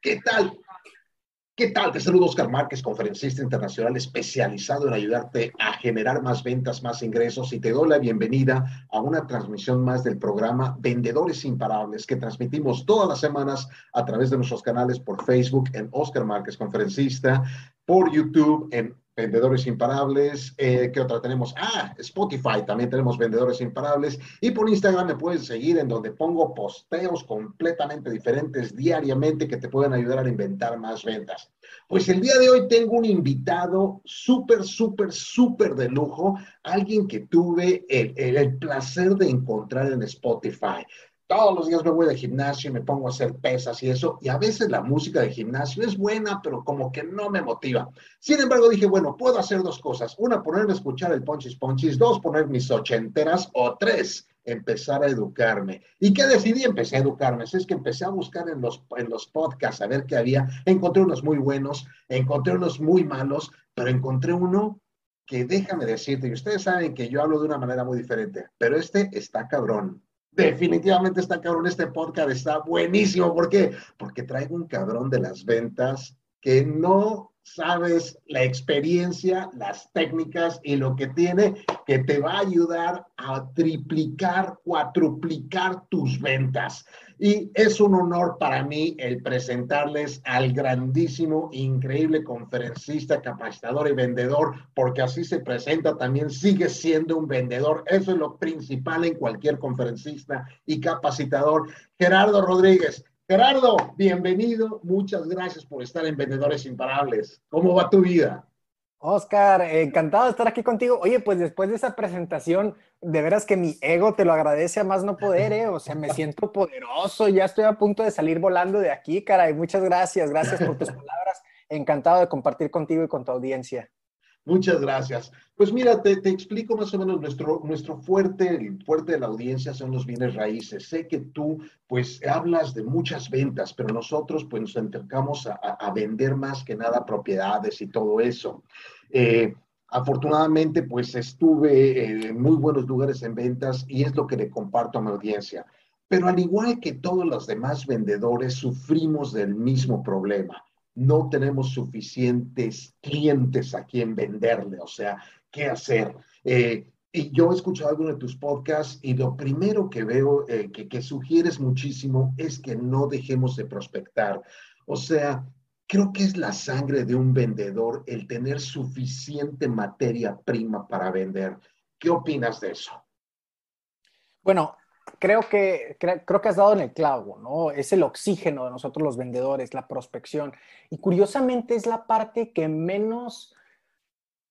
¿Qué tal? ¿Qué tal? Te saludo Oscar Márquez, conferencista internacional especializado en ayudarte a generar más ventas, más ingresos y te doy la bienvenida a una transmisión más del programa Vendedores Imparables que transmitimos todas las semanas a través de nuestros canales por Facebook en Oscar Márquez Conferencista, por YouTube en Vendedores Imparables. Eh, ¿Qué otra tenemos? Ah, Spotify, también tenemos Vendedores Imparables. Y por Instagram me puedes seguir en donde pongo posteos completamente diferentes diariamente que te pueden ayudar a inventar más ventas. Pues el día de hoy tengo un invitado súper, súper, súper de lujo, alguien que tuve el, el placer de encontrar en Spotify todos los días me voy de gimnasio y me pongo a hacer pesas y eso, y a veces la música de gimnasio es buena, pero como que no me motiva. Sin embargo, dije, bueno, puedo hacer dos cosas. Una, ponerme a escuchar el Ponchis Ponchis. Dos, poner mis ochenteras. O tres, empezar a educarme. ¿Y qué decidí? Empecé a educarme. Es que empecé a buscar en los, en los podcasts a ver qué había. Encontré unos muy buenos, encontré unos muy malos, pero encontré uno que déjame decirte, y ustedes saben que yo hablo de una manera muy diferente, pero este está cabrón definitivamente está cabrón. Este podcast está buenísimo. ¿Por qué? Porque traigo un cabrón de las ventas que no sabes la experiencia, las técnicas y lo que tiene que te va a ayudar a triplicar, cuatruplicar tus ventas. Y es un honor para mí el presentarles al grandísimo, increíble conferencista, capacitador y vendedor, porque así se presenta también, sigue siendo un vendedor. Eso es lo principal en cualquier conferencista y capacitador. Gerardo Rodríguez, Gerardo, bienvenido. Muchas gracias por estar en Vendedores Imparables. ¿Cómo va tu vida? Oscar, encantado de estar aquí contigo. Oye, pues después de esa presentación, de veras que mi ego te lo agradece a más no poder, ¿eh? O sea, me siento poderoso, ya estoy a punto de salir volando de aquí, caray. Muchas gracias, gracias por tus palabras. Encantado de compartir contigo y con tu audiencia. Muchas gracias. Pues mira, te, explico más o menos nuestro, nuestro fuerte, el fuerte de la audiencia son los bienes raíces. Sé que tú pues hablas de muchas ventas, pero nosotros pues nos enfocamos a, vender más que nada propiedades y todo eso. Eh, afortunadamente pues estuve en muy buenos lugares en ventas y es lo que le comparto a mi audiencia. Pero al igual que todos los demás vendedores, sufrimos del mismo problema no tenemos suficientes clientes a quien venderle, o sea, ¿qué hacer? Eh, y yo he escuchado algunos de tus podcasts y lo primero que veo eh, que, que sugieres muchísimo es que no dejemos de prospectar. O sea, creo que es la sangre de un vendedor el tener suficiente materia prima para vender. ¿Qué opinas de eso? Bueno, creo que, creo que has dado en el clavo, ¿no? Es el oxígeno de nosotros los vendedores, la prospección. Y curiosamente es la parte que menos,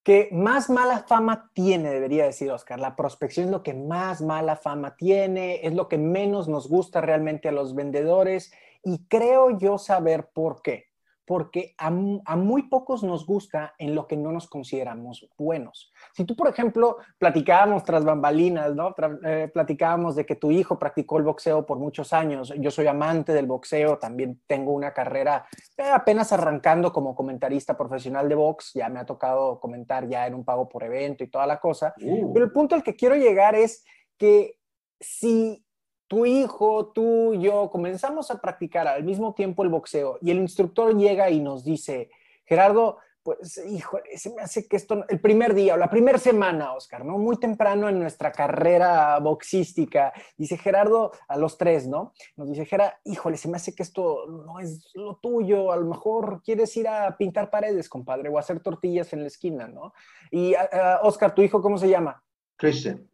que más mala fama tiene, debería decir Oscar. La prospección es lo que más mala fama tiene, es lo que menos nos gusta realmente a los vendedores. Y creo yo saber por qué porque a, muy pocos nos gusta en lo que no nos consideramos buenos. Si tú, por ejemplo, platicábamos tras bambalinas, ¿no? Eh, platicábamos de que tu hijo practicó el boxeo por muchos años, yo soy amante del boxeo, también tengo una carrera eh, apenas arrancando como comentarista profesional de box, ya me ha tocado comentar ya en un pago por evento y toda la cosa, uh. pero el punto al que quiero llegar es que si tu hijo, tú, yo, comenzamos a practicar al mismo tiempo el boxeo y el instructor llega y nos dice, Gerardo, pues, hijo, se me hace que esto, el primer día o la primera semana, Oscar, ¿no? Muy temprano en nuestra carrera boxística, dice Gerardo, a los tres, ¿no? Nos dice, Gerardo, híjole, se me hace que esto no es lo tuyo, a lo mejor quieres ir a pintar paredes, compadre, o hacer tortillas en la esquina, ¿no? Y, Oscar, ¿tu hijo cómo se llama? Cristian.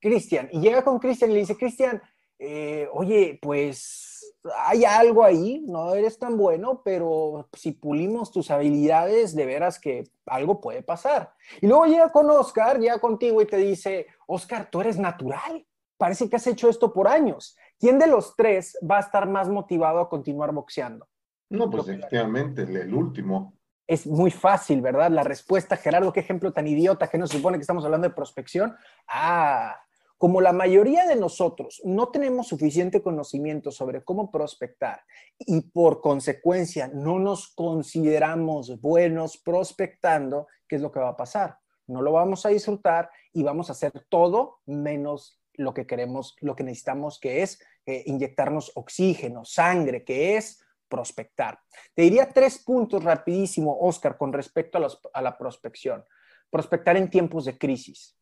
Cristian. Y llega con Cristian y le dice, Cristian, eh, oye, pues hay algo ahí, no eres tan bueno, pero si pulimos tus habilidades, de veras que algo puede pasar. Y luego llega con Oscar, llega contigo y te dice, Oscar, tú eres natural, parece que has hecho esto por años. ¿Quién de los tres va a estar más motivado a continuar boxeando? No, pues efectivamente, el último es muy fácil, ¿verdad? La respuesta, Gerardo, qué ejemplo tan idiota que nos supone que estamos hablando de prospección. Ah, como la mayoría de nosotros no tenemos suficiente conocimiento sobre cómo prospectar y por consecuencia no nos consideramos buenos prospectando, ¿qué es lo que va a pasar? No lo vamos a disfrutar y vamos a hacer todo menos lo que queremos, lo que necesitamos, que es eh, inyectarnos oxígeno, sangre, que es prospectar. Te diría tres puntos rapidísimo, Oscar, con respecto a, a la prospección. Prospectar en tiempos de crisis.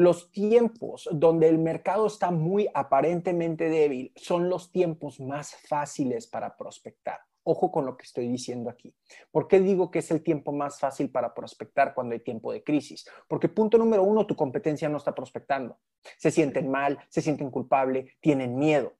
Los tiempos donde el mercado está muy aparentemente débil son los tiempos más fáciles para prospectar. Ojo con lo que estoy diciendo aquí. ¿Por qué digo que es el tiempo más fácil para prospectar cuando hay tiempo de crisis? Porque punto número uno, tu competencia no está prospectando. Se sienten mal, se sienten culpable, tienen miedo.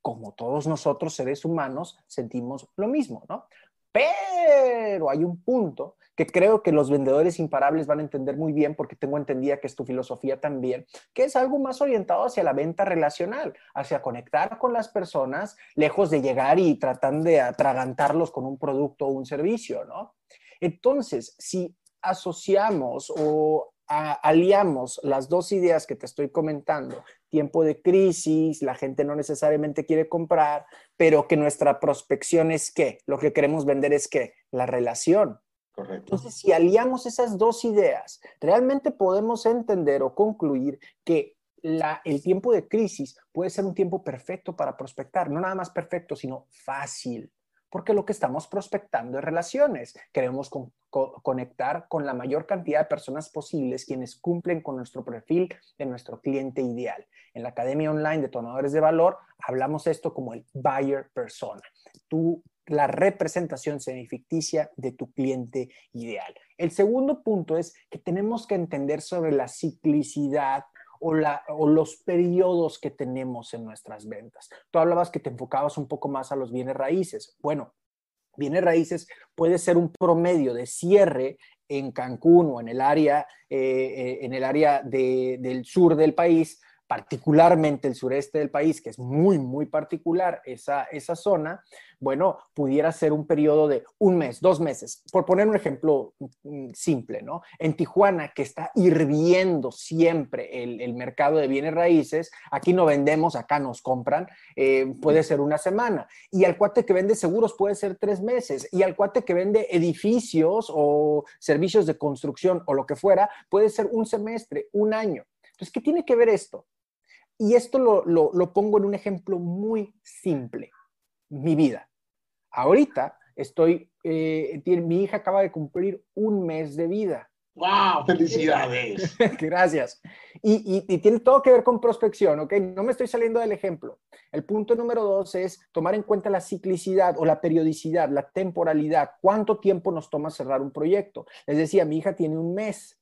Como todos nosotros, seres humanos, sentimos lo mismo, ¿no? Pero hay un punto que creo que los vendedores imparables van a entender muy bien porque tengo entendida que es tu filosofía también, que es algo más orientado hacia la venta relacional, hacia conectar con las personas, lejos de llegar y tratar de atragantarlos con un producto o un servicio, ¿no? Entonces, si asociamos o aliamos las dos ideas que te estoy comentando, tiempo de crisis, la gente no necesariamente quiere comprar, pero que nuestra prospección es qué, lo que queremos vender es qué, la relación. Entonces, si aliamos esas dos ideas, realmente podemos entender o concluir que el tiempo de crisis puede ser un tiempo perfecto para prospectar, no nada más perfecto, sino fácil, porque lo que estamos prospectando es relaciones. Queremos conectar con la mayor cantidad de personas posibles quienes cumplen con nuestro perfil de nuestro cliente ideal. En la Academia Online de Tonadores de Valor hablamos esto como el buyer persona. Tú la representación semificticia de tu cliente ideal. El segundo punto es que tenemos que entender sobre la ciclicidad o, la, o, los periodos que tenemos en nuestras ventas. Tú hablabas que te enfocabas un poco más a los bienes raíces. Bueno, bienes raíces puede ser un promedio de cierre en Cancún o en el área, eh, eh, en el área del sur del país particularmente el sureste del país, que es muy, muy particular esa, esa zona, bueno, pudiera ser un periodo de un mes, dos meses, por poner un ejemplo mm, simple, ¿no? En Tijuana, que está hirviendo siempre el, mercado de bienes raíces, aquí no vendemos, acá nos compran, eh, puede ser una semana. Y al cuate que vende seguros puede ser tres meses. Y al cuate que vende edificios o servicios de construcción o lo que fuera, puede ser un semestre, un año. Entonces, ¿qué tiene que ver esto? Y esto lo, pongo en un ejemplo muy simple, mi vida. Ahorita estoy, eh, mi hija acaba de cumplir un mes de vida. ¡Wow! ¡Felicidades! Gracias. Y, y, tiene todo que ver con prospección, ¿ok? No me estoy saliendo del ejemplo. El punto número dos es tomar en cuenta la ciclicidad o la periodicidad, la temporalidad. ¿Cuánto tiempo nos toma cerrar un proyecto? Les decía, mi hija tiene un mes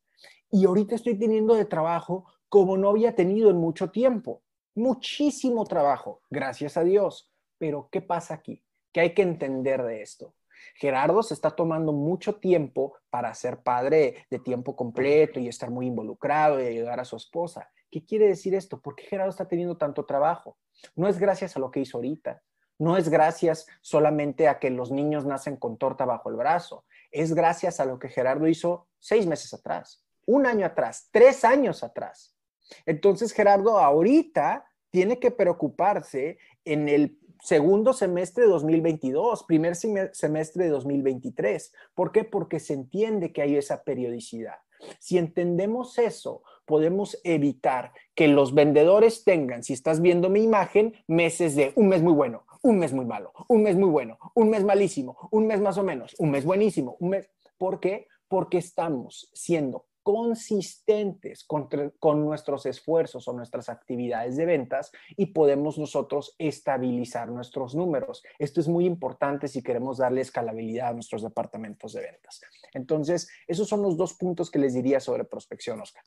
y ahorita estoy teniendo de trabajo como no había tenido en mucho tiempo. Muchísimo trabajo, gracias a Dios. Pero, ¿qué pasa aquí? ¿Qué hay que entender de esto? Gerardo se está tomando mucho tiempo para ser padre de tiempo completo y estar muy involucrado y ayudar a su esposa. ¿Qué quiere decir esto? ¿Por qué Gerardo está teniendo tanto trabajo? No es gracias a lo que hizo ahorita. No es gracias solamente a que los niños nacen con torta bajo el brazo. Es gracias a lo que Gerardo hizo seis meses atrás, un año atrás, tres años atrás. Entonces, Gerardo, ahorita tiene que preocuparse en el segundo semestre de 2022, primer semestre de 2023. ¿Por qué? Porque se entiende que hay esa periodicidad. Si entendemos eso, podemos evitar que los vendedores tengan, si estás viendo mi imagen, meses de un mes muy bueno, un mes muy malo, un mes muy bueno, un mes malísimo, un mes más o menos, un mes buenísimo, un mes. ¿Por qué? Porque estamos siendo consistentes con, nuestros esfuerzos o nuestras actividades de ventas y podemos nosotros estabilizar nuestros números. Esto es muy importante si queremos darle escalabilidad a nuestros departamentos de ventas. Entonces, esos son los dos puntos que les diría sobre prospección, Oscar.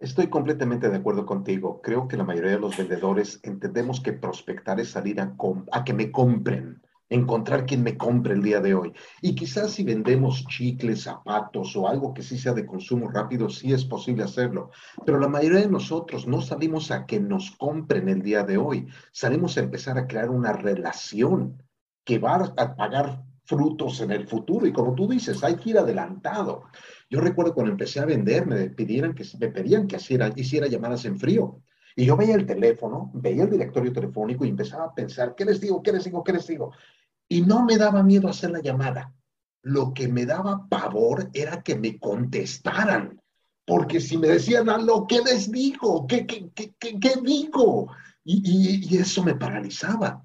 Estoy completamente de acuerdo contigo. Creo que la mayoría de los vendedores entendemos que prospectar es salir a, a que me compren encontrar quien me compre el día de hoy. Y quizás si vendemos chicles, zapatos o algo que sí sea de consumo rápido, sí es posible hacerlo. Pero la mayoría de nosotros no salimos a que nos compren el día de hoy. Salimos a empezar a crear una relación que va a pagar frutos en el futuro. Y como tú dices, hay que ir adelantado. Yo recuerdo cuando empecé a vender, me, pidieran que, me pedían que hiciera, hiciera llamadas en frío. Y yo veía el teléfono, veía el directorio telefónico y empezaba a pensar, ¿qué les digo? ¿Qué les digo? ¿Qué les digo? Y no me daba miedo hacer la llamada. Lo que me daba pavor era que me contestaran. Porque si me decían algo, ¿qué les digo? ¿Qué, qué, qué, qué, digo? Y, y, y eso me paralizaba.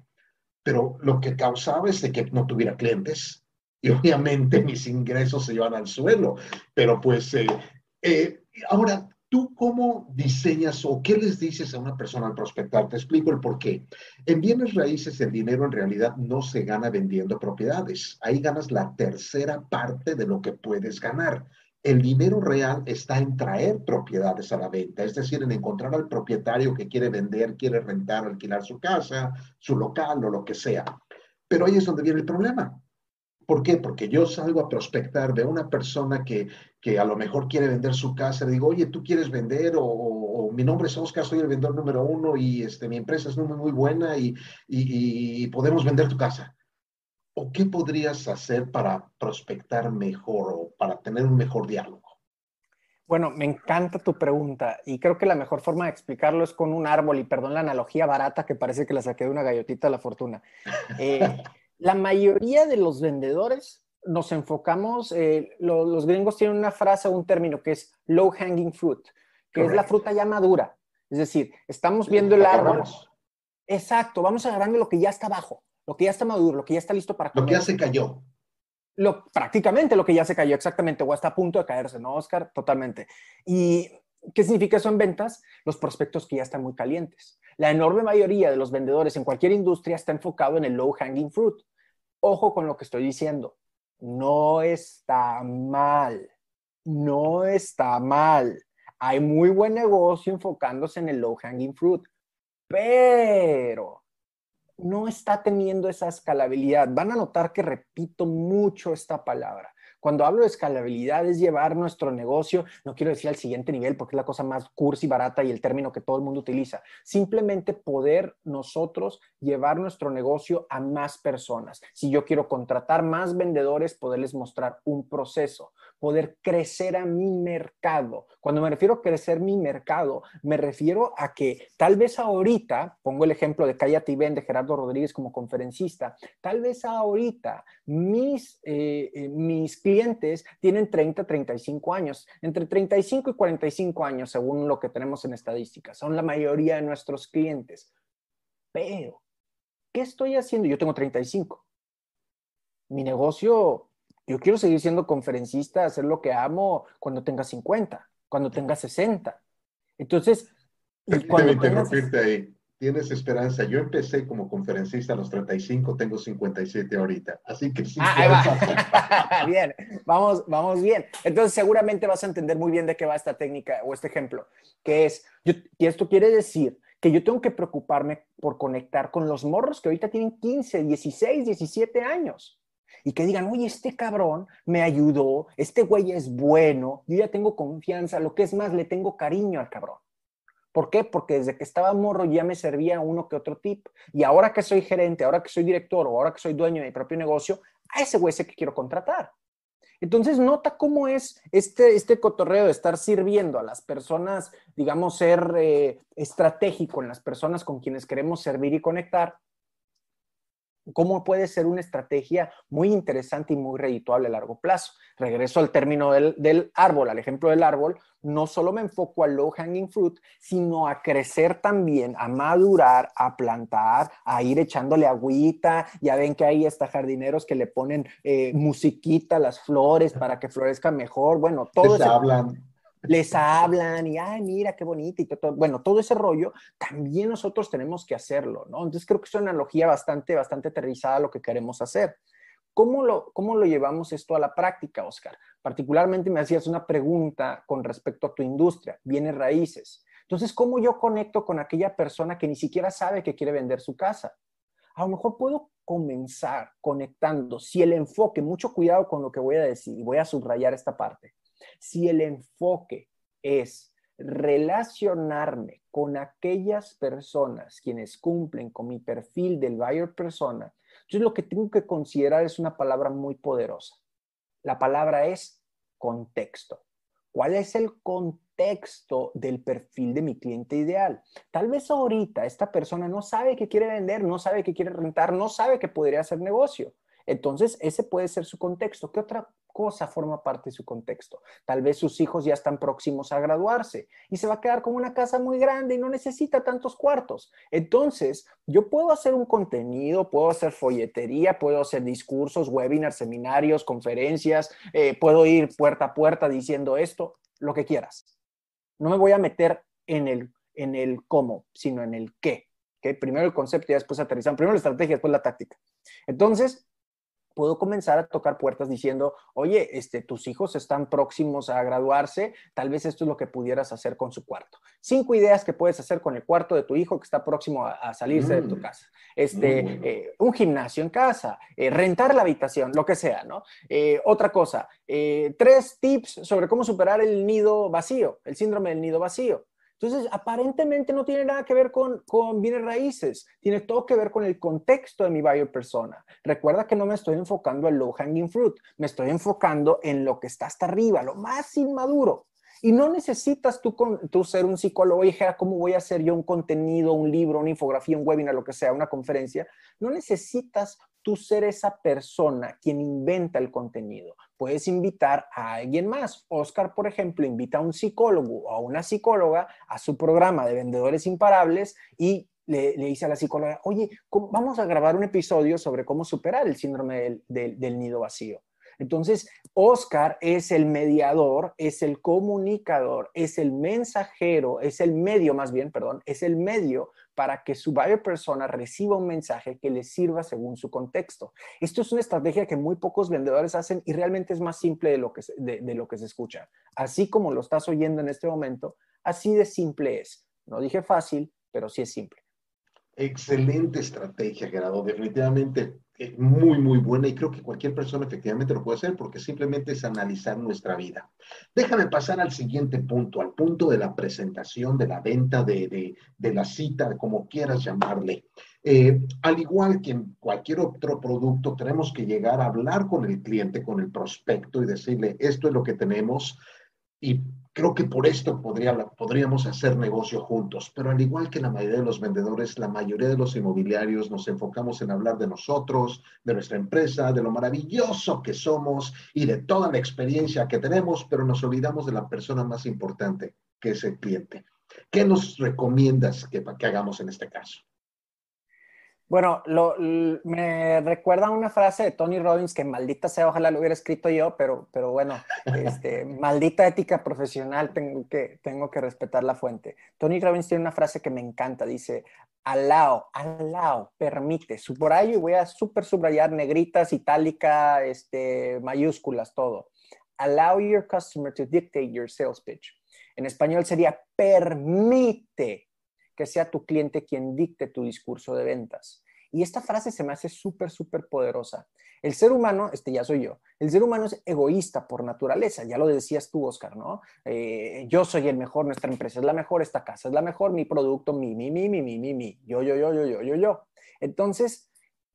pero lo que causaba es de que no tuviera clientes y obviamente mis ingresos se iban al suelo. Pero pues, eh, eh, ahora, ¿tú cómo diseñas o qué les dices a una persona al prospectar? Te explico el por qué. En bienes raíces el dinero en realidad no se gana vendiendo propiedades. Ahí ganas la tercera parte de lo que puedes ganar. El dinero real está en traer propiedades a la venta, es decir, en encontrar al propietario que quiere vender, quiere rentar, alquilar su casa, su local o lo que sea. Pero ahí es donde viene el problema. ¿Por qué? Porque yo salgo a prospectar, de una persona que, que a lo mejor quiere vender su casa, le digo, oye, ¿tú quieres vender? O, mi nombre es Oscar, soy el vendedor número uno y este, mi empresa es muy, muy buena y, y, y podemos vender tu casa. ¿O qué podrías hacer para prospectar mejor o para tener un mejor diálogo? Bueno, me encanta tu pregunta y creo que la mejor forma de explicarlo es con un árbol y perdón la analogía barata que parece que la saqué de una gallotita de la fortuna. Eh, la mayoría de los vendedores nos enfocamos, eh, los gringos tienen una frase o un término que es low hanging fruit, que es la fruta ya madura. Es decir, estamos viendo el árbol. Exacto, vamos agarrando lo que ya está abajo lo que ya está maduro, lo que ya está listo para comer. Lo que ya se cayó. Lo, prácticamente lo que ya se cayó, exactamente, o está a punto de caerse, ¿no, Oscar? Totalmente. ¿Y qué significa eso en ventas? Los prospectos que ya están muy calientes. La enorme mayoría de los vendedores en cualquier industria está enfocado en el low hanging fruit. Ojo con lo que estoy diciendo. No está mal. No está mal. Hay muy buen negocio enfocándose en el low hanging fruit. Pero no está teniendo esa escalabilidad. Van a notar que repito mucho esta palabra. Cuando hablo de escalabilidad es llevar nuestro negocio, no quiero decir al siguiente nivel porque es la cosa más cursi, barata y el término que todo el mundo utiliza. Simplemente poder nosotros llevar nuestro negocio a más personas. Si yo quiero contratar más vendedores, poderles mostrar un proceso, poder crecer a mi mercado. Cuando me refiero a crecer mi mercado, me refiero a que tal vez ahorita, pongo el ejemplo de Cállate y de Gerardo Rodríguez como conferencista, tal vez ahorita mis, eh, eh, mis clientes tienen 30, 35 años, entre 35 y 45 años, según lo que tenemos en estadísticas. Son la mayoría de nuestros clientes. Pero, ¿qué estoy haciendo? Yo tengo 35. Mi negocio yo quiero seguir siendo conferencista, hacer lo que amo cuando tenga 50, cuando tenga 60. Entonces, cuando interrumpirte ahí. Tienes esperanza. Yo empecé como conferencista a los 35, tengo 57 ahorita. Así que sí. Ah, bien, vamos, vamos bien. Entonces, seguramente vas a entender muy bien de qué va esta técnica o este ejemplo, que es, y esto quiere decir que yo tengo que preocuparme por conectar con los morros que ahorita tienen 15, 16, 17 años y que digan, oye, este cabrón me ayudó, este güey es bueno, yo ya tengo confianza, lo que es más, le tengo cariño al cabrón. ¿Por qué? Porque desde que estaba morro ya me servía uno que otro tip. Y ahora que soy gerente, ahora que soy director o ahora que soy dueño de mi propio negocio, a ese güey sé que quiero contratar. Entonces, nota cómo es este, este cotorreo de estar sirviendo a las personas, digamos, ser eh, estratégico en las personas con quienes queremos servir y conectar, cómo puede ser una estrategia muy interesante y muy redituable a largo plazo. Regreso al término del, árbol, al ejemplo del árbol, no solo me enfoco al low hanging fruit, sino a crecer también, a madurar, a plantar, a ir echándole agüita. Ya ven que hay hasta jardineros que le ponen eh, musiquita a las flores para que florezcan mejor. Bueno, todo eso. hablan les hablan y, ay, mira qué bonito y todo. Bueno, todo ese rollo también nosotros tenemos que hacerlo, ¿no? Entonces creo que es una analogía bastante, bastante aterrizada lo que queremos hacer. ¿Cómo lo, ¿Cómo lo llevamos esto a la práctica, Oscar? Particularmente me hacías una pregunta con respecto a tu industria, bienes raíces. Entonces, ¿cómo yo conecto con aquella persona que ni siquiera sabe que quiere vender su casa? A lo mejor puedo comenzar conectando, si el enfoque, mucho cuidado con lo que voy a decir y voy a subrayar esta parte, si el enfoque es relacionarme con aquellas personas quienes cumplen con mi perfil del buyer persona, entonces lo que tengo que considerar es una palabra muy poderosa. La palabra es contexto. ¿Cuál es el contexto del perfil de mi cliente ideal? Tal vez ahorita esta persona no sabe que quiere vender, no sabe que quiere rentar, no sabe que podría hacer negocio. Entonces, ese puede ser su contexto. ¿Qué otra cosa forma parte de su contexto. Tal vez sus hijos ya están próximos a graduarse y se va a quedar con una casa muy grande y no necesita tantos cuartos. Entonces, yo puedo hacer un contenido, puedo hacer folletería, puedo hacer discursos, webinars, seminarios, conferencias, eh, puedo ir puerta a puerta diciendo esto, lo que quieras. No me voy a meter en el, en el cómo, sino en el qué. Primero el concepto y después aterrizar. Primero la estrategia, después la táctica. Entonces, puedo comenzar a tocar puertas diciendo, oye, este, tus hijos están próximos a graduarse, tal vez esto es lo que pudieras hacer con su cuarto. Cinco ideas que puedes hacer con el cuarto de tu hijo que está próximo a, salirse de tu mm. casa. Este, eh, un gimnasio en casa, eh, rentar la habitación, lo que sea, ¿no? Eh, otra cosa, tres tips sobre cómo superar el nido vacío, el síndrome del nido vacío. Entonces, aparentemente no tiene nada que ver con, con bienes raíces, tiene todo que ver con el contexto de mi buyer persona. Recuerda que no me estoy enfocando en low hanging fruit, me estoy enfocando en lo que está hasta arriba, lo más inmaduro. Y no necesitas tú, tú ser un psicólogo y dijera, ¿cómo voy a hacer yo un contenido, un libro, una infografía, un webinar, lo que sea, una conferencia? No necesitas tú ser esa persona quien inventa el contenido. Puedes invitar a alguien más. Oscar, por ejemplo, invita a un psicólogo o a una psicóloga a su programa de vendedores imparables y le, dice a la psicóloga, oye, vamos a grabar un episodio sobre cómo superar el síndrome del nido vacío. Entonces, Oscar es el mediador, es el comunicador, es el mensajero, es el medio más bien, perdón, es el medio para que su buyer persona reciba un mensaje que le sirva según su contexto. Esto es una estrategia que muy pocos vendedores hacen y realmente es más simple de lo que, de lo que se escucha. Así como lo estás oyendo en este momento, así de simple es. No dije fácil, pero sí es simple. Excelente estrategia, Gerardo. Definitivamente eh, muy, muy buena y creo que cualquier persona efectivamente lo puede hacer porque simplemente es analizar nuestra vida. Déjame pasar al siguiente punto, al punto de la presentación, de la venta, de, la cita, como quieras llamarle. Eh, al igual que en cualquier otro producto, tenemos que llegar a hablar con el cliente, con el prospecto y decirle, esto es lo que tenemos, y creo que por esto podría, podríamos hacer negocio juntos, pero al igual que la mayoría de los vendedores, la mayoría de los inmobiliarios nos enfocamos en hablar de nosotros, de nuestra empresa, de lo maravilloso que somos y de toda la experiencia que tenemos, pero nos olvidamos de la persona más importante, que es el cliente. ¿Qué nos recomiendas que, que hagamos en este caso? Bueno, me recuerda una frase de Tony Robbins que maldita sea, ojalá lo hubiera escrito yo, pero, pero bueno, este, maldita ética profesional, tengo que, tengo que respetar la fuente. Tony Robbins tiene una frase que me encanta, dice, allow, allow, permite. Por ahí voy a super subrayar negritas, itálica, este, mayúsculas, todo. Allow your customer to dictate your sales pitch. En español sería permite que sea tu cliente quien dicte tu discurso de ventas. Y esta frase se me hace súper, súper poderosa. El ser humano, este ya soy yo, el ser humano es egoísta por naturaleza, ya lo decías tú, Oscar, ¿no? Eh, yo soy el mejor, nuestra empresa es la mejor, esta casa es la mejor, mi producto, mi, mi, mi, mi, mi, mi, mi, yo, yo, yo, yo, yo, yo, yo. Entonces,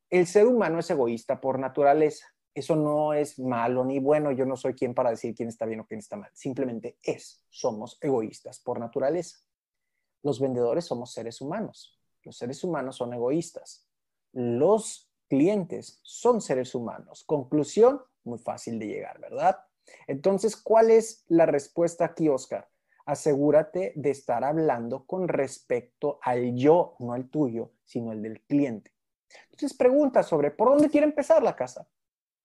el ser humano es egoísta por naturaleza. Eso no es malo ni bueno, yo no soy quien para decir quién está bien o quién está mal, simplemente es, somos egoístas por naturaleza. Los vendedores somos seres humanos. Los seres humanos son egoístas. Los clientes son seres humanos. Conclusión, muy fácil de llegar, ¿verdad? Entonces, ¿cuál es la respuesta aquí, Oscar? Asegúrate de estar hablando con respecto al yo, no al tuyo, sino el del cliente. Entonces, pregunta sobre por dónde quiere empezar la casa.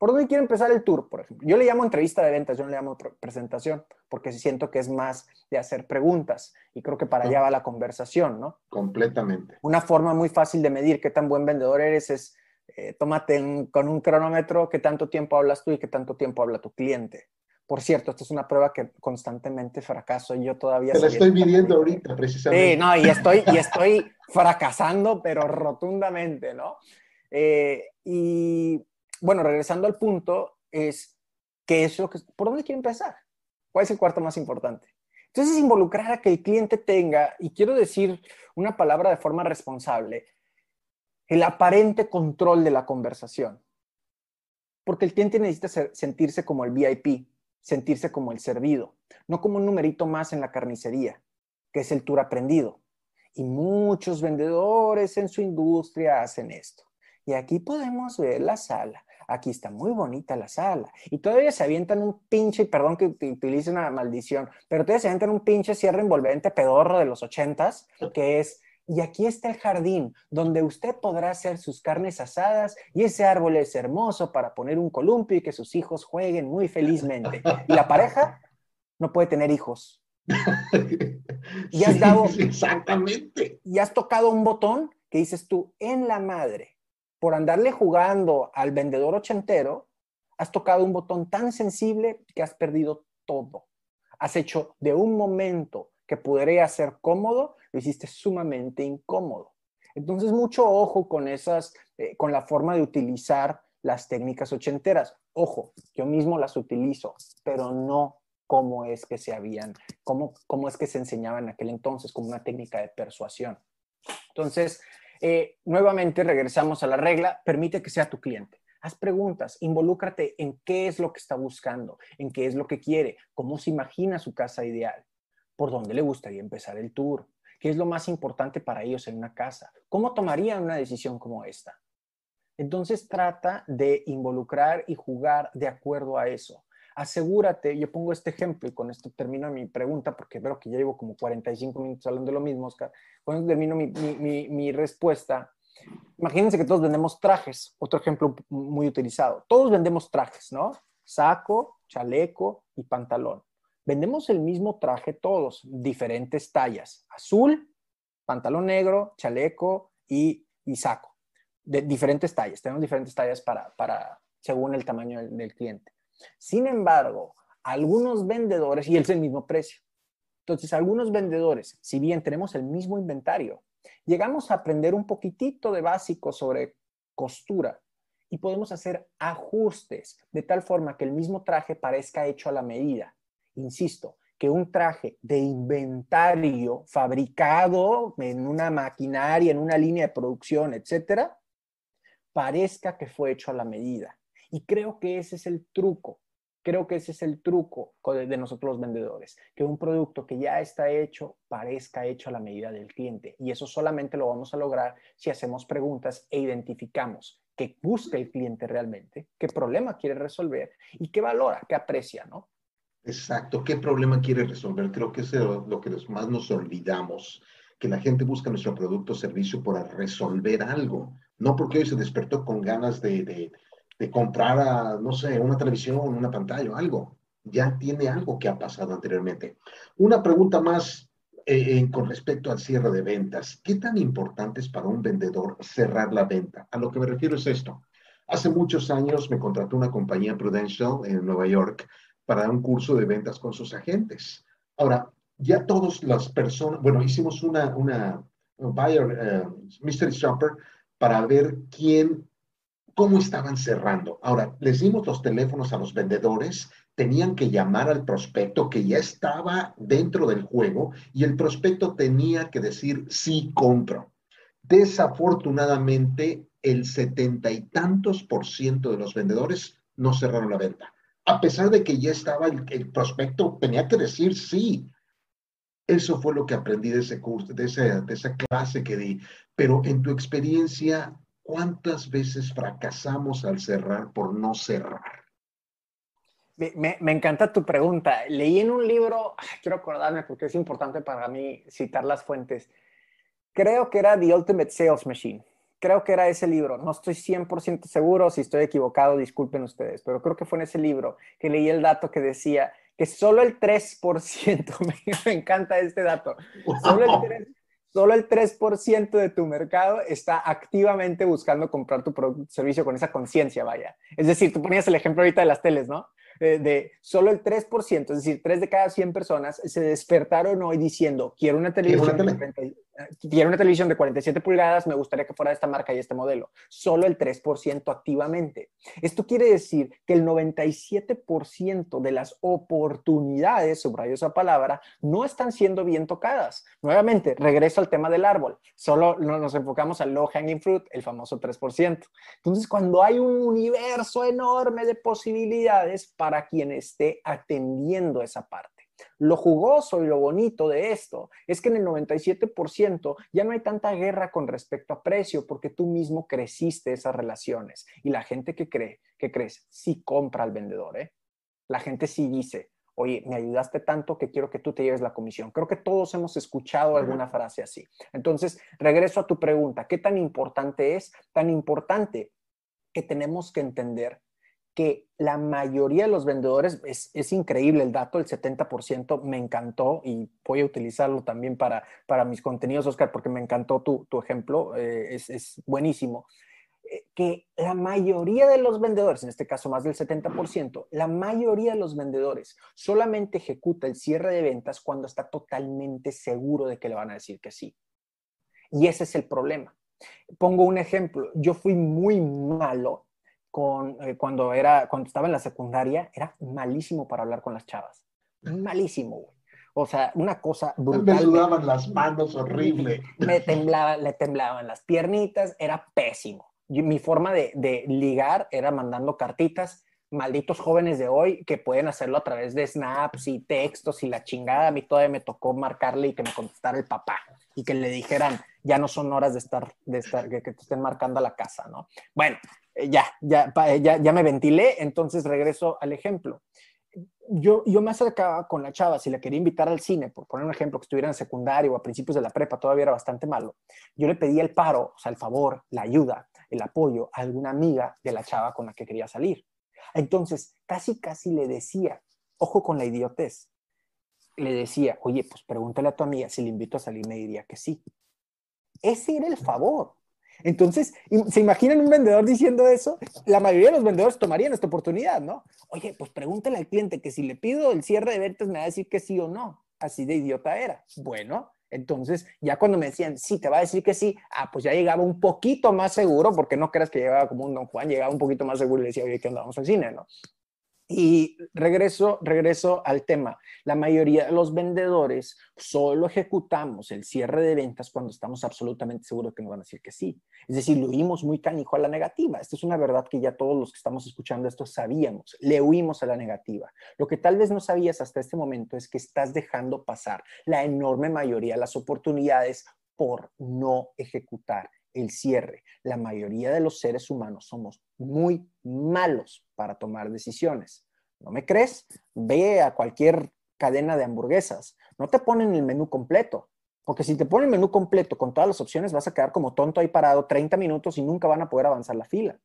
¿Por dónde quiere empezar el tour, por ejemplo? Yo le llamo entrevista de ventas, yo no le llamo presentación, porque siento que es más de hacer preguntas y creo que para allá va la conversación, ¿no? Completamente. Una forma muy fácil de medir qué tan buen vendedor eres es eh, tómate con un cronómetro qué tanto tiempo hablas tú y qué tanto tiempo habla tu cliente. Por cierto, esta es una prueba que constantemente fracaso y yo todavía... Te la estoy midiendo ahorita, precisamente. Sí, no, y estoy, y estoy fracasando, pero rotundamente, ¿no? Eh, y bueno, regresando al punto, es que es lo que, ¿por dónde quiere empezar? ¿Cuál es el cuarto más importante? Entonces, involucrar a que el cliente tenga, y quiero decir una palabra de forma responsable, el aparente control de la conversación. Porque el cliente necesita sentirse como el VIP, sentirse como el servido, no como un numerito más en la carnicería, que es el tour aprendido. Y muchos vendedores en su industria hacen esto. Y aquí podemos ver la sala aquí está muy bonita la sala. Y todavía se avientan un pinche, perdón que utilice una maldición, pero todavía se avientan un pinche cierre envolvente pedorro de los ochentas, que es, y aquí está el jardín, donde usted podrá hacer sus carnes asadas y ese árbol es hermoso para poner un columpio y que sus hijos jueguen muy felizmente. Y la pareja no puede tener hijos. Y has dado... exactamente. Y has tocado un botón que dices tú, en la madre por andarle jugando al vendedor ochentero, has tocado un botón tan sensible que has perdido todo. Has hecho de un momento que podría ser cómodo, lo hiciste sumamente incómodo. Entonces, mucho ojo con esas, eh, con la forma de utilizar las técnicas ochenteras. Ojo, yo mismo las utilizo, pero no como es que se habían, cómo, cómo es que se enseñaban en aquel entonces, como una técnica de persuasión. Entonces, eh, nuevamente regresamos a la regla, permite que sea tu cliente. Haz preguntas, involúcrate en qué es lo que está buscando, en qué es lo que quiere, cómo se imagina su casa ideal, por dónde le gustaría empezar el tour, qué es lo más importante para ellos en una casa, cómo tomarían una decisión como esta. Entonces trata de involucrar y jugar de acuerdo a eso asegúrate, yo pongo este ejemplo y con esto termino mi pregunta porque veo que ya llevo como 45 minutos hablando de lo mismo, Oscar. Con esto termino mi, mi, mi, respuesta. Imagínense que todos vendemos trajes, otro ejemplo muy utilizado. Todos vendemos trajes, ¿no? Saco, chaleco y pantalón. Vendemos el mismo traje todos, diferentes tallas. Azul, pantalón negro, chaleco y, y saco. De diferentes tallas. Tenemos diferentes tallas para, para según el tamaño del cliente. Sin embargo, algunos vendedores, y es el mismo precio. Entonces, algunos vendedores, si bien tenemos el mismo inventario, llegamos a aprender un poquitito de básico sobre costura y podemos hacer ajustes de tal forma que el mismo traje parezca hecho a la medida. Insisto, que un traje de inventario fabricado en una maquinaria, en una línea de producción, etcétera, parezca que fue hecho a la medida. Y creo que ese es el truco. Creo que ese es el truco de nosotros los vendedores, que un producto que ya está hecho parezca hecho a la medida del cliente. Y eso solamente lo vamos a lograr si hacemos preguntas e identificamos qué busca el cliente realmente, qué problema quiere resolver y qué valora, qué aprecia, ¿no? Exacto, qué problema quiere resolver. Creo que es lo que más nos olvidamos, que la gente busca nuestro producto o servicio para resolver algo, no porque hoy se despertó con ganas de de comprar, no sé, una televisión, una pantalla o algo. Ya tiene algo que ha pasado anteriormente. Una pregunta más eh, con respecto al cierre de ventas. ¿Qué tan importante es para un vendedor cerrar la venta? A lo que me refiero es esto. Hace muchos años me contrató una compañía Prudential en Nueva York para dar un curso de ventas con sus agentes. Ahora, ya todas las personas, bueno, hicimos una, una buyer, eh, mystery shopper para ver quién cómo estaban cerrando. Ahora, les dimos los teléfonos a los vendedores, tenían que llamar al prospecto que ya estaba dentro del juego y el prospecto tenía que decir sí compro. Desafortunadamente, el setenta y tantos por ciento de los vendedores no cerraron la venta. A pesar de que ya estaba el, prospecto, tenía que decir sí. Eso fue lo que aprendí de ese curso, de, de esa clase que di. Pero en tu experiencia, ¿Cuántas veces fracasamos al cerrar por no cerrar? Me, encanta tu pregunta. Leí en un libro, quiero acordarme porque es importante para mí citar las fuentes. Creo que era The Ultimate Sales Machine. Creo que era ese libro. No estoy 100% seguro. Si estoy equivocado, disculpen ustedes. Pero creo que fue en ese libro que leí el dato que decía que solo el 3%, me, encanta este dato, solo el 3%, solo el 3% de tu mercado está activamente buscando comprar tu producto servicio con esa conciencia, vaya. Es decir, tú ponías el ejemplo ahorita de las teles, ¿no? de, solo el 3%, es decir, 3 de cada 100 personas se despertaron hoy diciendo, quiero una televisión, de, quiero una televisión de 47 pulgadas, me gustaría que fuera de esta marca y este modelo. Solo el 3% activamente. Esto quiere decir que el 97% de las oportunidades, subrayo esa palabra, no están siendo bien tocadas. Nuevamente, regreso al tema del árbol. Solo nos enfocamos al low hanging fruit, el famoso 3%. Entonces, cuando hay un universo enorme de posibilidades para quien esté atendiendo esa parte. Lo jugoso y lo bonito de esto es que en el 97% ya no hay tanta guerra con respecto a precio porque tú mismo creciste esas relaciones y la gente que cree, que crees, sí compra al vendedor, ¿eh? La gente sí dice, oye, me ayudaste tanto que quiero que tú te lleves la comisión. Creo que todos hemos escuchado alguna frase así. Entonces, regreso a tu pregunta, ¿qué tan importante es? Tan importante que tenemos que entender que la mayoría de los vendedores, es, increíble el dato, el 70% me encantó y voy a utilizarlo también para, para mis contenidos, Oscar, porque me encantó tu, ejemplo, eh, es, es, buenísimo. Eh, que la mayoría de los vendedores, en este caso más del 70%, la mayoría de los vendedores solamente ejecuta el cierre de ventas cuando está totalmente seguro de que le van a decir que sí. Y ese es el problema. Pongo un ejemplo. Yo fui muy malo con, eh, cuando, era, cuando estaba en la secundaria, era malísimo para hablar con las chavas. Malísimo, güey. O sea, una cosa brutal. Me sudaban las manos, horrible. Me temblaba, le temblaban las piernitas, era pésimo. mi forma de, de, ligar era mandando cartitas. Malditos jóvenes de hoy que pueden hacerlo a través de snaps y textos y la chingada. A mí todavía me tocó marcarle y que me contestara el papá y que le dijeran, ya no son horas de estar, de estar que, te estén marcando a la casa, ¿no? Bueno, eh, ya, ya, ya, ya me ventilé, entonces regreso al ejemplo. Yo, yo me acercaba con la chava, si la quería invitar al cine, por poner un ejemplo, que estuviera en secundario o a principios de la prepa, todavía era bastante malo, yo le pedía el paro, o sea, el favor, la ayuda, el apoyo a alguna amiga de la chava con la que quería salir. Entonces, casi, casi le decía, ojo con la idiotez, le decía, oye, pues pregúntale a tu amiga si le invito a salir, me diría que sí. Ese era el favor. Entonces, ¿se imaginan un vendedor diciendo eso? La mayoría de los vendedores tomarían esta oportunidad, ¿no? Oye, pues pregúntale al cliente que si le pido el cierre de ventas me va a decir que sí o no. Así de idiota era. Bueno, entonces ya cuando me decían, sí, te va a decir que sí, ah, pues ya llegaba un poquito más seguro, porque no creas que llegaba como un don Juan, llegaba un poquito más seguro y le decía, oye, ¿qué onda? Al cine, ¿no? Y regreso, regreso al tema. La mayoría de los vendedores solo ejecutamos el cierre de ventas cuando estamos absolutamente seguros que nos van a decir que sí. Es decir, le huimos muy canijo a la negativa. Esta es una verdad que ya todos los que estamos escuchando esto sabíamos. Le huimos a la negativa. Lo que tal vez no sabías hasta este momento es que estás dejando pasar la enorme mayoría de las oportunidades por no ejecutar el cierre. La mayoría de los seres humanos somos muy malos para tomar decisiones. ¿No me crees? Ve a cualquier cadena de hamburguesas. No te ponen el menú completo. Porque si te ponen el menú completo con todas las opciones, vas a quedar como tonto ahí parado 30 minutos y nunca van a poder avanzar la fila.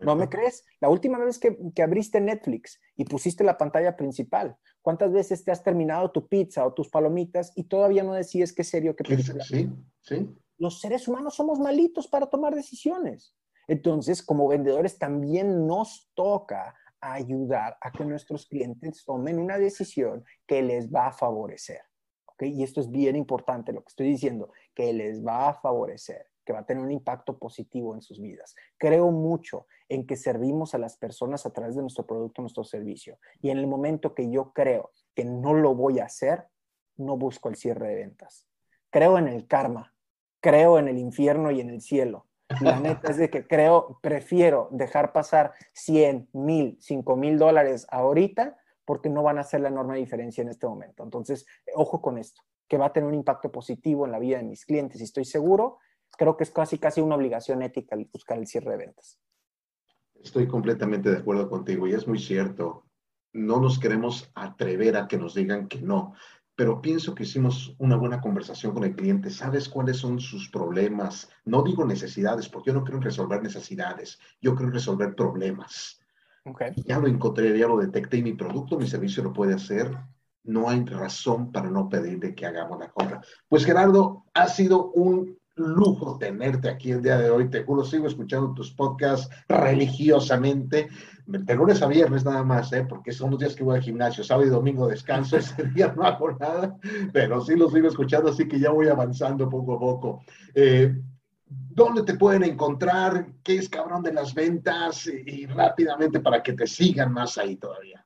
¿No me crees? La última vez que, que, abriste Netflix y pusiste la pantalla principal, ¿cuántas veces te has terminado tu pizza o tus palomitas y todavía no decides qué serio que película? Sí, sí los seres humanos somos malitos para tomar decisiones. Entonces, como vendedores también nos toca ayudar a que nuestros clientes tomen una decisión que les va a favorecer. ¿okay? Y esto es bien importante lo que estoy diciendo, que les va a favorecer, que va a tener un impacto positivo en sus vidas. Creo mucho en que servimos a las personas a través de nuestro producto, nuestro servicio. Y en el momento que yo creo que no lo voy a hacer, no busco el cierre de ventas. Creo en el karma, creo en el infierno y en el cielo. La neta es de que creo, prefiero dejar pasar 100, mil, 5 mil dólares ahorita porque no van a hacer la enorme diferencia en este momento. Entonces, ojo con esto, que va a tener un impacto positivo en la vida de mis clientes y estoy seguro, creo que es casi casi una obligación ética buscar el cierre de ventas. Estoy completamente de acuerdo contigo y es muy cierto. No nos queremos atrever a que nos digan que no pero pienso que hicimos una buena conversación con el cliente. ¿Sabes cuáles son sus problemas? No digo necesidades, porque yo no quiero resolver necesidades, yo quiero resolver problemas. Okay. Ya lo encontré, ya lo detecté y mi producto, mi servicio lo puede hacer. No hay razón para no pedirle que hagamos la compra. Pues Gerardo, ha sido un lujo tenerte aquí el día de hoy. Te juro, sigo escuchando tus podcasts religiosamente. De lunes a viernes nada más, ¿eh? porque son los días que voy al gimnasio. Sábado y domingo descanso. Ese día no hago nada, pero sí los sigo escuchando, así que ya voy avanzando poco a poco. Eh, ¿Dónde te pueden encontrar? ¿Qué es cabrón de las ventas? y rápidamente para que te sigan más ahí todavía.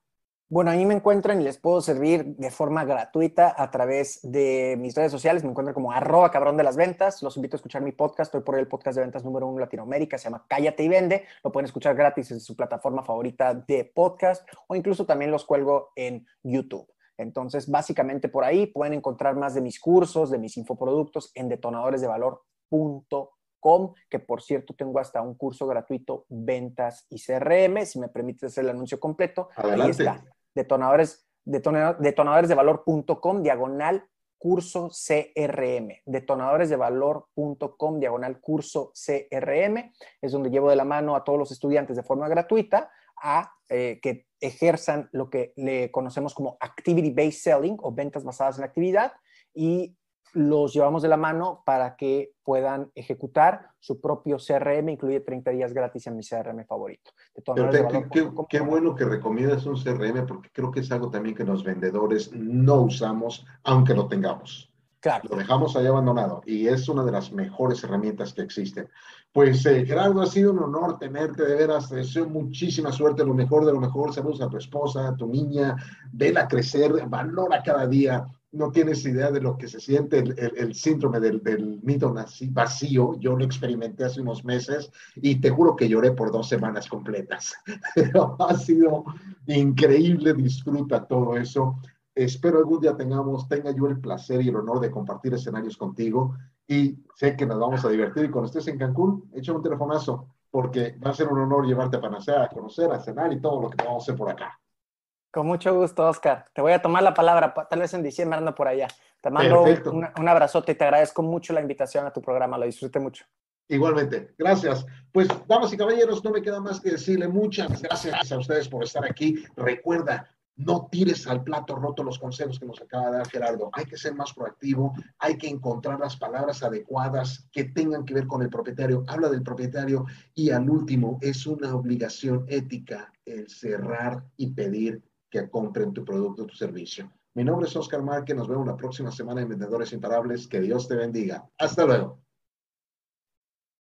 Bueno, ahí me encuentran y les puedo servir de forma gratuita a través de mis redes sociales. Me encuentran como arroba cabrón de las ventas. Los invito a escuchar mi podcast. Estoy por el podcast de ventas número uno en Latinoamérica. Se llama Cállate y Vende. Lo pueden escuchar gratis en su plataforma favorita de podcast o incluso también los cuelgo en YouTube. Entonces, básicamente por ahí pueden encontrar más de mis cursos, de mis infoproductos en detonadoresdevalor.com, que por cierto tengo hasta un curso gratuito Ventas y CRM, si me permites hacer el anuncio completo. Adelante. Ahí está, detonadores, detonadoresdevalor.com, diagonal curso CRM, detonadoresdevalor.com, diagonal curso CRM, es donde llevo de la mano a todos los estudiantes de forma gratuita a eh, que ejerzan lo que le conocemos como activity-based selling o ventas basadas en actividad y los llevamos de la mano para que puedan ejecutar su propio CRM, incluye 30 días gratis en mi CRM favorito. qué, qué, bueno que recomiendas un CRM porque creo que es algo también que los vendedores no usamos, aunque lo tengamos. Claro. Lo dejamos ahí abandonado y es una de las mejores herramientas que existen. Pues eh, Gerardo, ha sido un honor tenerte, de veras, te deseo muchísima suerte, lo mejor de lo mejor, saludos a tu esposa, a tu niña, vela crecer, valora cada día, no tienes idea de lo que se siente el, síndrome del, del mito vacío. Yo lo experimenté hace unos meses y te juro que lloré por dos semanas completas. Ha sido increíble, disfruta todo eso. Espero algún día tengamos, tenga yo el placer y el honor de compartir escenarios contigo y sé que nos vamos a divertir. Y cuando estés en Cancún, échame un telefonazo porque va a ser un honor llevarte a Panacea a conocer, a cenar y todo lo que vamos a hacer por acá. Con mucho gusto, Oscar. Te voy a tomar la palabra, tal vez en diciembre ando por allá. Te mando un, un, abrazote y te agradezco mucho la invitación a tu programa, lo disfruté mucho. Igualmente, gracias. Pues, damas y caballeros, no me queda más que decirle muchas gracias a ustedes por estar aquí. Recuerda, no tires al plato roto los consejos que nos acaba de dar Gerardo. Hay que ser más proactivo, hay que encontrar las palabras adecuadas que tengan que ver con el propietario. Habla del propietario y al último, es una obligación ética el cerrar y pedir que compren tu producto o tu servicio. Mi nombre es Oscar Márquez, nos vemos la próxima semana en Vendedores Imparables. Que Dios te bendiga. Hasta luego.